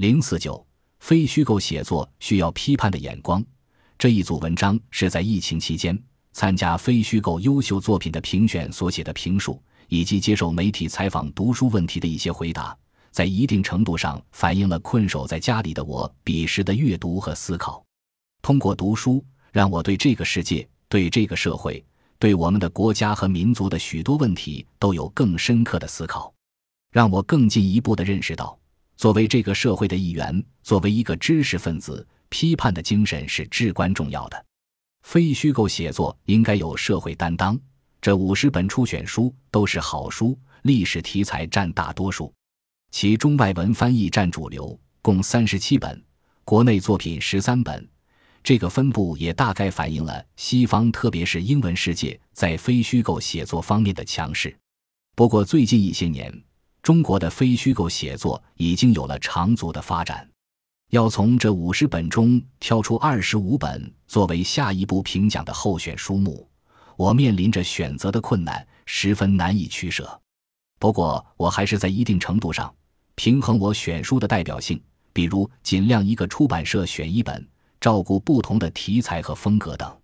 零四九非虚构写作需要批判的眼光。这一组文章是在疫情期间参加非虚构优秀作品的评选所写的评述，以及接受媒体采访读书问题的一些回答，在一定程度上反映了困守在家里的我彼时的阅读和思考。通过读书，让我对这个世界、对这个社会、对我们的国家和民族的许多问题都有更深刻的思考，让我更进一步的认识到。作为这个社会的一员，作为一个知识分子，批判的精神是至关重要的。非虚构写作应该有社会担当。这五十本初选书都是好书，历史题材占大多数，其中外文翻译占主流，共三十七本，国内作品十三本。这个分布也大概反映了西方，特别是英文世界在非虚构写作方面的强势。不过，最近一些年，中国的非虚构写作已经有了长足的发展，要从这五十本中挑出二十五本作为下一步评奖的候选书目，我面临着选择的困难，十分难以取舍。不过，我还是在一定程度上平衡我选书的代表性，比如尽量一个出版社选一本，照顾不同的题材和风格等。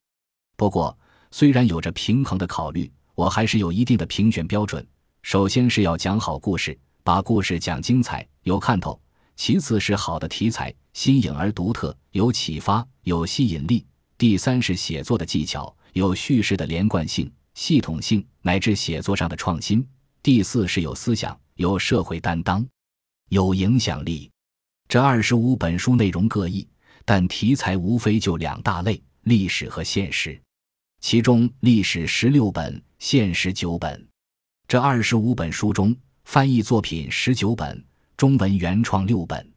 不过，虽然有着平衡的考虑，我还是有一定的评选标准。首先是要讲好故事，把故事讲精彩、有看头；其次是好的题材，新颖而独特，有启发、有吸引力；第三是写作的技巧，有叙事的连贯性、系统性乃至写作上的创新；第四是有思想、有社会担当、有影响力。这二十五本书内容各异，但题材无非就两大类：历史和现实。其中历史十六本，现实九本。这二十五本书中，翻译作品十九本，中文原创六本。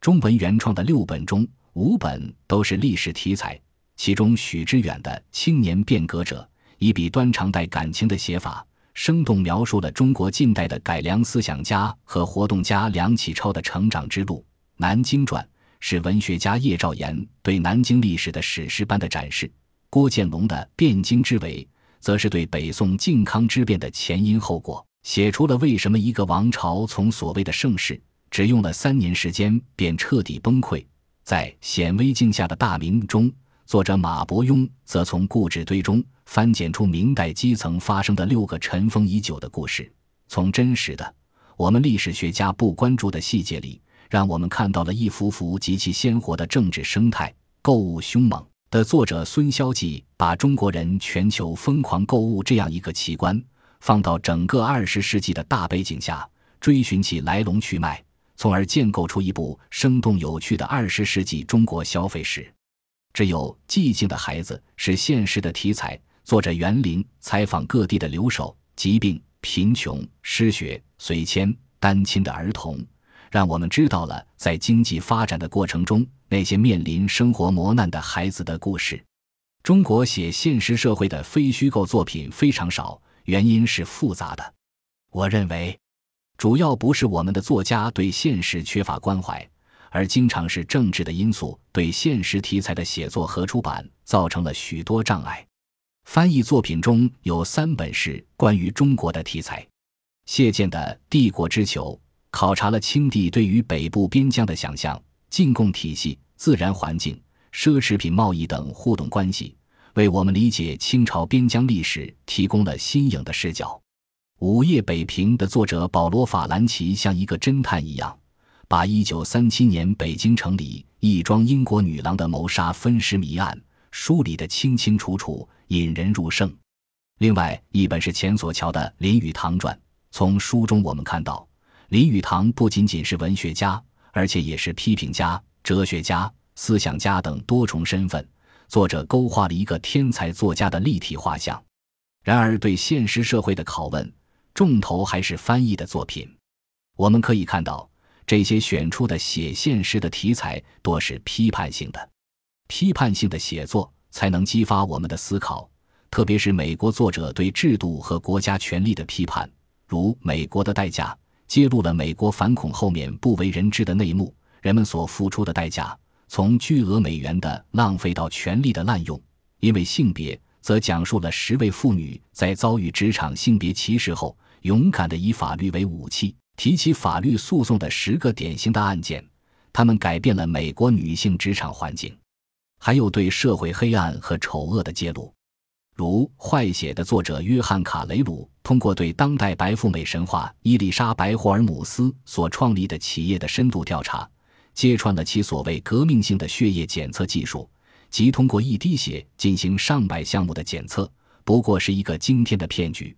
中文原创的六本中，五本都是历史题材。其中，许知远的《青年变革者》以笔端长带感情的写法，生动描述了中国近代的改良思想家和活动家梁启超的成长之路。《南京传》是文学家叶兆言对南京历史的史诗般的展示。郭建龙的《汴京之围》。则是对北宋靖康之变的前因后果，写出了为什么一个王朝从所谓的盛世，只用了三年时间便彻底崩溃。在显微镜下的大明中，作者马伯庸则从故纸堆中翻检出明代基层发生的六个尘封已久的故事，从真实的我们历史学家不关注的细节里，让我们看到了一幅幅极其鲜活的政治生态，购物凶猛。的作者孙肖纪把中国人全球疯狂购物这样一个奇观放到整个二十世纪的大背景下，追寻其来龙去脉，从而建构出一部生动有趣的二十世纪中国消费史。只有《寂静的孩子》是现实的题材，作者袁林采访各地的留守、疾病、贫穷、失学、随迁、单亲的儿童。让我们知道了在经济发展的过程中那些面临生活磨难的孩子的故事。中国写现实社会的非虚构作品非常少，原因是复杂的。我认为，主要不是我们的作家对现实缺乏关怀，而经常是政治的因素对现实题材的写作和出版造成了许多障碍。翻译作品中有三本是关于中国的题材，谢剑的《帝国之球》。考察了清帝对于北部边疆的想象、进贡体系、自然环境、奢侈品贸易等互动关系，为我们理解清朝边疆历史提供了新颖的视角。《午夜北平》的作者保罗·法兰奇像一个侦探一样，把1937年北京城里一桩英国女郎的谋杀分尸谜案梳理得清清楚楚，引人入胜。另外一本是钱所桥的《林语堂传》，从书中我们看到。林语堂不仅仅是文学家，而且也是批评家、哲学家、思想家等多重身份。作者勾画了一个天才作家的立体画像。然而，对现实社会的拷问，重头还是翻译的作品。我们可以看到，这些选出的写现实的题材多是批判性的。批判性的写作才能激发我们的思考，特别是美国作者对制度和国家权力的批判，如《美国的代价》。揭露了美国反恐后面不为人知的内幕，人们所付出的代价，从巨额美元的浪费到权力的滥用。因为性别，则讲述了十位妇女在遭遇职场性别歧视后，勇敢地以法律为武器，提起法律诉讼的十个典型的案件。他们改变了美国女性职场环境，还有对社会黑暗和丑恶的揭露。如《坏血》的作者约翰·卡雷鲁通过对当代白富美神话伊丽莎白·霍尔姆斯所创立的企业的深度调查，揭穿了其所谓革命性的血液检测技术，即通过一滴血进行上百项目的检测，不过是一个惊天的骗局。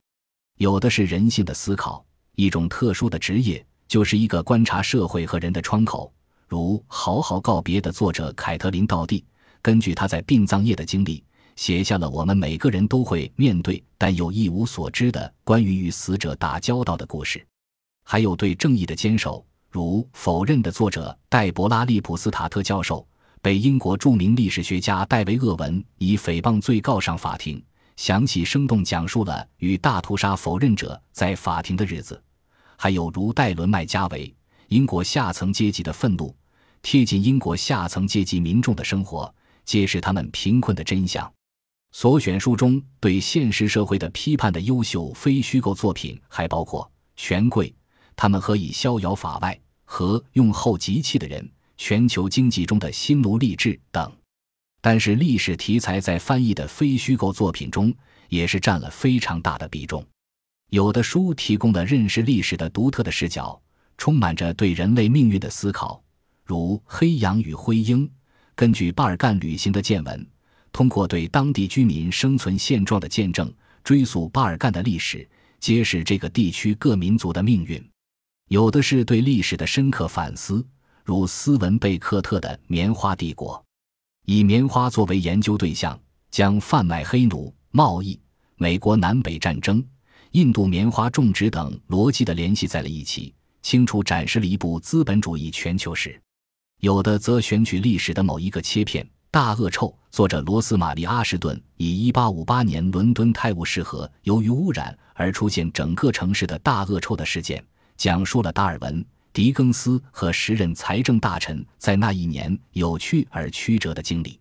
有的是人性的思考，一种特殊的职业，就是一个观察社会和人的窗口。如《好好告别》的作者凯特琳·道蒂，根据他在殡葬业的经历。写下了我们每个人都会面对但又一无所知的关于与死者打交道的故事，还有对正义的坚守，如《否认》的作者戴博拉·利普斯塔特教授被英国著名历史学家戴维·厄文以诽谤罪告上法庭，详细生动讲述了与大屠杀否认者在法庭的日子；还有如戴伦·麦加维《英国下层阶级的愤怒》，贴近英国下层阶级民众的生活，揭示他们贫困的真相。所选书中对现实社会的批判的优秀非虚构作品还包括《权贵》，他们何以逍遥法外和用后集气的人，全球经济中的新奴隶制等。但是，历史题材在翻译的非虚构作品中也是占了非常大的比重。有的书提供了认识历史的独特的视角，充满着对人类命运的思考，如《黑羊与灰鹰》，根据巴尔干旅行的见闻。通过对当地居民生存现状的见证，追溯巴尔干的历史，揭示这个地区各民族的命运；有的是对历史的深刻反思，如斯文贝克特的《棉花帝国》，以棉花作为研究对象，将贩卖黑奴、贸易、美国南北战争、印度棉花种植等逻辑的联系在了一起，清楚展示了一部资本主义全球史；有的则选取历史的某一个切片。大恶臭。作者罗斯玛丽·阿什顿以1858年伦敦泰晤士河由于污染而出现整个城市的大恶臭的事件，讲述了达尔文、狄更斯和时任财政大臣在那一年有趣而曲折的经历。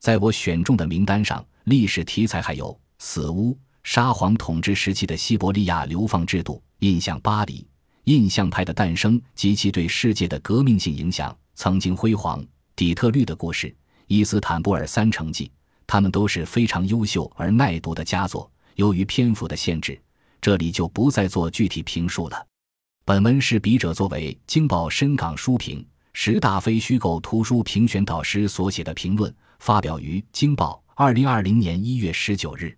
在我选中的名单上，历史题材还有死屋、沙皇统治时期的西伯利亚流放制度、印象巴黎、印象派的诞生及其对世界的革命性影响、曾经辉煌底特律的故事。伊斯坦布尔三城记，他们都是非常优秀而耐读的佳作。由于篇幅的限制，这里就不再做具体评述了。本文是笔者作为《京报深港书评》十大非虚构图书评选导师所写的评论，发表于《京报》二零二零年一月十九日。